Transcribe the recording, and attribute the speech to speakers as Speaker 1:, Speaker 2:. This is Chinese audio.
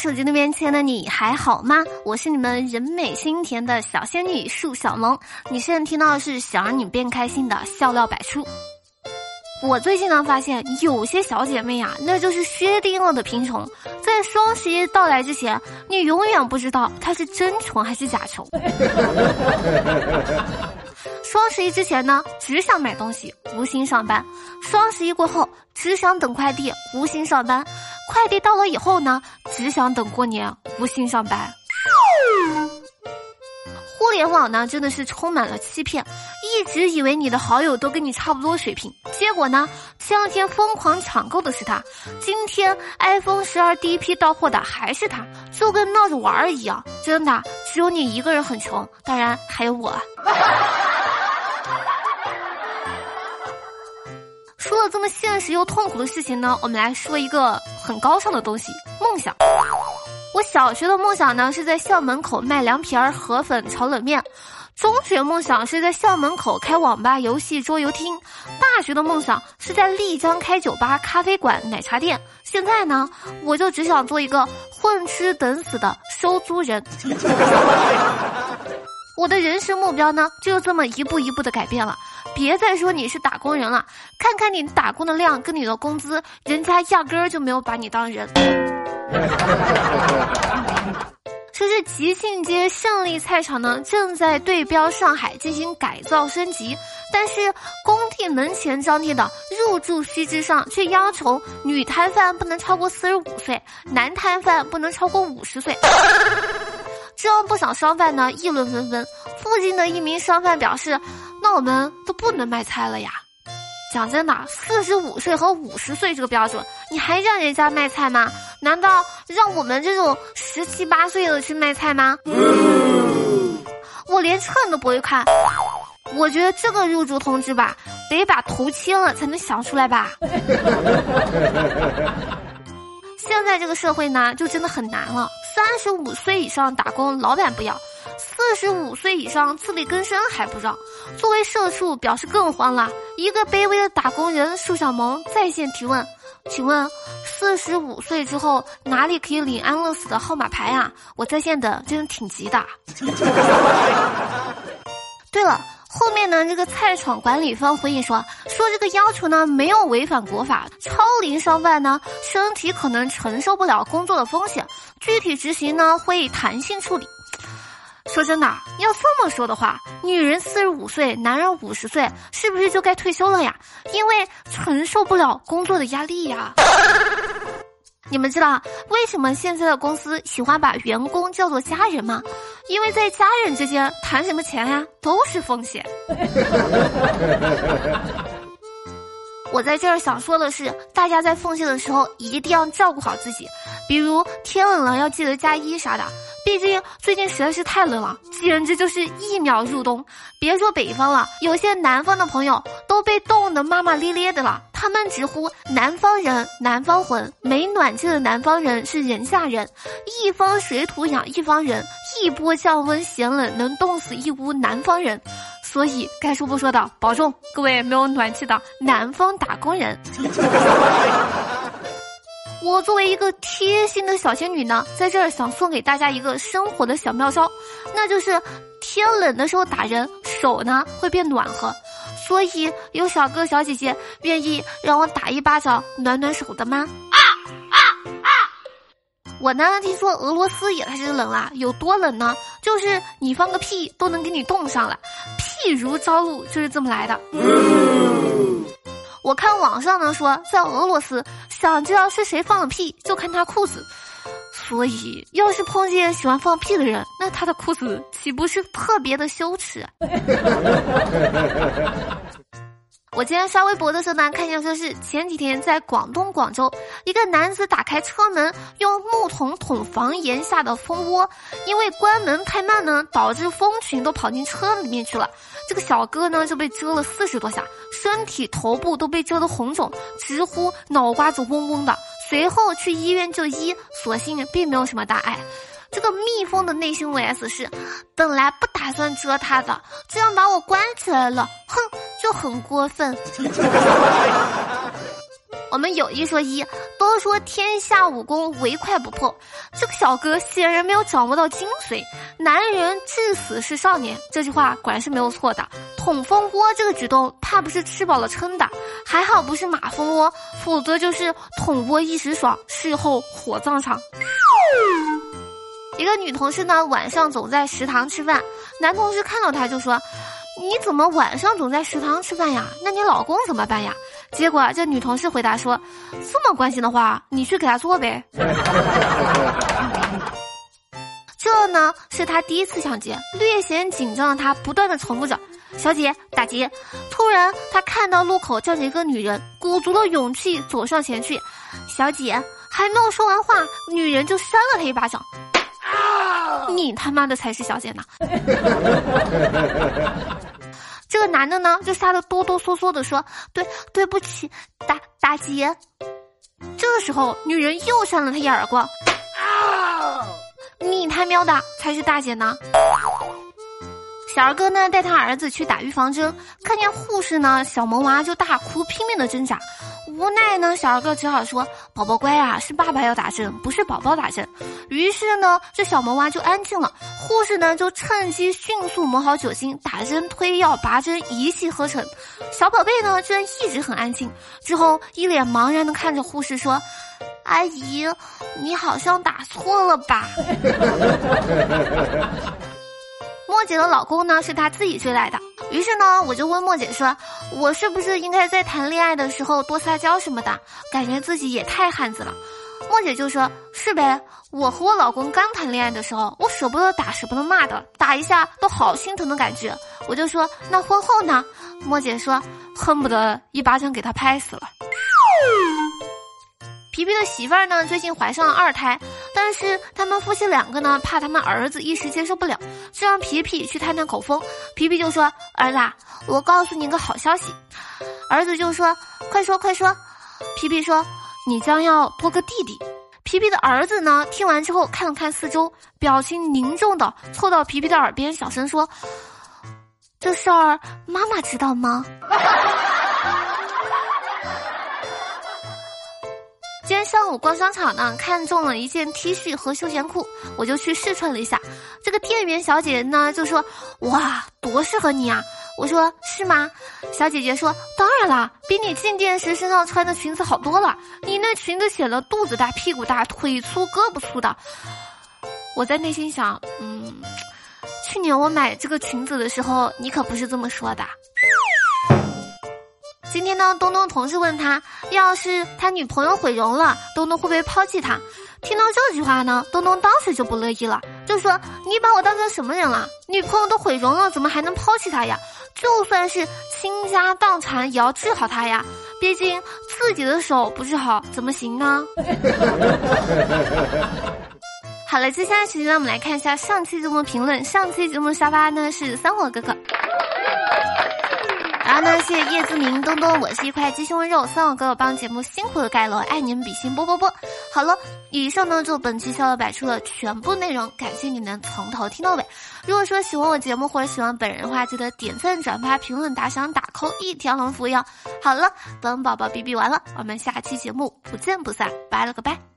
Speaker 1: 手机那边亲爱的你还好吗？我是你们人美心甜的小仙女树小萌。你现在听到的是想让你变开心的笑料百出。我最近呢发现有些小姐妹呀，那就是薛定谔的贫穷。在双十一到来之前，你永远不知道她是真穷还是假穷。双十一之前呢，只想买东西，无心上班；双十一过后，只想等快递，无心上班；快递到了以后呢，只想等过年，无心上班。互联网呢，真的是充满了欺骗，一直以为你的好友都跟你差不多水平，结果呢，前两天疯狂抢购的是他，今天 iPhone 十二第一批到货的还是他，就跟闹着玩儿一样，真的，只有你一个人很穷，当然还有我。了这么现实又痛苦的事情呢，我们来说一个很高尚的东西——梦想。我小学的梦想呢，是在校门口卖凉皮儿、河粉、炒冷面；中学梦想是在校门口开网吧、游戏桌游厅；大学的梦想是在丽江开酒吧、咖啡馆、奶茶店。现在呢，我就只想做一个混吃等死的收租人。我的人生目标呢，就这么一步一步的改变了。别再说你是打工人了，看看你打工的量跟你的工资，人家压根儿就没有把你当人。说是吉庆街胜利菜场呢，正在对标上海进行改造升级，但是工地门前张贴的入住须知上却要求女摊贩不能超过四十五岁，男摊贩不能超过五十岁。这让不少商贩呢议论纷纷。附近的一名商贩表示：“那我们都不能卖菜了呀！”讲真的，四十五岁和五十岁这个标准，你还让人家卖菜吗？难道让我们这种十七八岁的去卖菜吗？我连称都不会看。我觉得这个入住通知吧，得把头切了才能想出来吧。现在这个社会呢，就真的很难了。三十五岁以上打工，老板不要；四十五岁以上自力更生还不让。作为社畜，表示更慌了。一个卑微的打工人树小萌在线提问：请问，四十五岁之后哪里可以领安乐死的号码牌啊？我在线等，真的挺急的。对了。后面呢，这个菜场管理方回应说，说这个要求呢没有违反国法，超龄商贩呢身体可能承受不了工作的风险，具体执行呢会弹性处理。说真的，要这么说的话，女人四十五岁，男人五十岁，是不是就该退休了呀？因为承受不了工作的压力呀。你们知道为什么现在的公司喜欢把员工叫做家人吗？因为在家人之间谈什么钱呀，都是风险。我在这儿想说的是，大家在奉献的时候一定要照顾好自己，比如天冷了要记得加衣啥的。毕竟最近实在是太冷了，简直就是一秒入冬。别说北方了，有些南方的朋友都被冻得骂骂咧咧的了。他们直呼南方人、南方魂，没暖气的南方人是人下人。一方水土养一方人，一波降温嫌冷能冻死一屋南方人。所以该说不说的，保重各位没有暖气的南方打工人。我作为一个贴心的小仙女呢，在这儿想送给大家一个生活的小妙招，那就是天冷的时候打人，手呢会变暖和。所以有小哥小姐姐愿意让我打一巴掌暖暖手的吗？啊啊啊！我呢听说俄罗斯也开始冷了，有多冷呢？就是你放个屁都能给你冻上了，譬如朝露就是这么来的。我看网上呢说，在俄罗斯，想知道是谁放的屁，就看他裤子。所以，要是碰见喜欢放屁的人，那他的裤子岂不是特别的羞耻？我今天刷微博的时候呢，看见说是前几天在广东广州，一个男子打开车门用木桶捅房檐下的蜂窝，因为关门太慢呢，导致蜂群都跑进车里面去了。这个小哥呢就被蛰了四十多下，身体头部都被蛰得红肿，直呼脑瓜子嗡嗡的。随后去医院就医，所幸并没有什么大碍。这个蜜蜂的内心 OS 是：本来不打打算蛰他的，这样把我关起来了，哼，就很过分。我们有一说一，都说天下武功唯快不破，这个小哥显然没有掌握到精髓。男人至死是少年，这句话果然是没有错的。捅蜂窝这个举动，怕不是吃饱了撑的，还好不是马蜂窝，否则就是捅窝一时爽，事后火葬场。一个女同事呢，晚上总在食堂吃饭，男同事看到她就说：“你怎么晚上总在食堂吃饭呀？那你老公怎么办呀？”结果这女同事回答说：“这么关心的话，你去给他做呗。”这呢是他第一次抢劫，略显紧张的他不断的重复着：“小姐，打劫。”突然他看到路口站着一个女人，鼓足了勇气走上前去：“小姐。”还没有说完话，女人就扇了他一巴掌。你他妈的才是小姐呢！这个男的呢，就吓得哆哆嗦嗦的说：“对，对不起，大大姐。”这个时候，女人又扇了他一耳光。你他喵的才是大姐呢！小二哥呢，带他儿子去打预防针，看见护士呢，小萌娃就大哭，拼命的挣扎。无奈呢，小二哥只好说：“宝宝乖啊，是爸爸要打针，不是宝宝打针。”于是呢，这小萌娃就安静了。护士呢，就趁机迅速抹好酒精，打针、推药、拔针一气呵成。小宝贝呢，居然一直很安静。之后一脸茫然的看着护士说：“阿姨，你好像打错了吧？” 莫姐的老公呢，是她自己追来的。于是呢，我就问莫姐说：“我是不是应该在谈恋爱的时候多撒娇什么的？感觉自己也太汉子了。”莫姐就说：“是呗，我和我老公刚谈恋爱的时候，我舍不得打，舍不得骂的，打一下都好心疼的感觉。”我就说：“那婚后呢？”莫姐说：“恨不得一巴掌给他拍死了。”皮皮的媳妇儿呢，最近怀上了二胎，但是他们夫妻两个呢，怕他们儿子一时接受不了，就让皮皮去探探口风。皮皮就说：“儿子，我告诉你个好消息。”儿子就说：“快说快说。”皮皮说：“你将要多个弟弟。”皮皮的儿子呢，听完之后看了看四周，表情凝重的凑到皮皮的耳边小声说：“这事儿妈妈知道吗？”今天上午逛商场呢，看中了一件 T 恤和休闲裤，我就去试穿了一下。这个店员小姐姐呢就说：“哇，多适合你啊！”我说：“是吗？”小姐姐说：“当然啦，比你进店时身上穿的裙子好多了。你那裙子显得肚子大、屁股大、腿粗、胳膊粗的。”我在内心想：“嗯，去年我买这个裙子的时候，你可不是这么说的。”今天呢，东东同事问他，要是他女朋友毁容了，东东会不会抛弃他？听到这句话呢，东东当时就不乐意了，就说：“你把我当成什么人了？女朋友都毁容了，怎么还能抛弃她呀？就算是倾家荡产也要治好她呀！毕竟自己的手不治好怎么行呢？” 好了，接下来时间呢，我们来看一下上期节目评论。上期节目沙发呢是三火哥哥。然后呢，谢谢叶子明东东，我是一块鸡胸肉，三网哥哥帮节目辛苦的盖楼，爱你们比心啵啵啵。好了，以上呢就本期笑乐百出的全部内容，感谢你能从头听到尾。如果说喜欢我节目或者喜欢本人的话，记得点赞、转发、评论、打赏、打 call，一条龙服务哟。好了，本宝宝哔哔完了，我们下期节目不见不散，拜了个拜。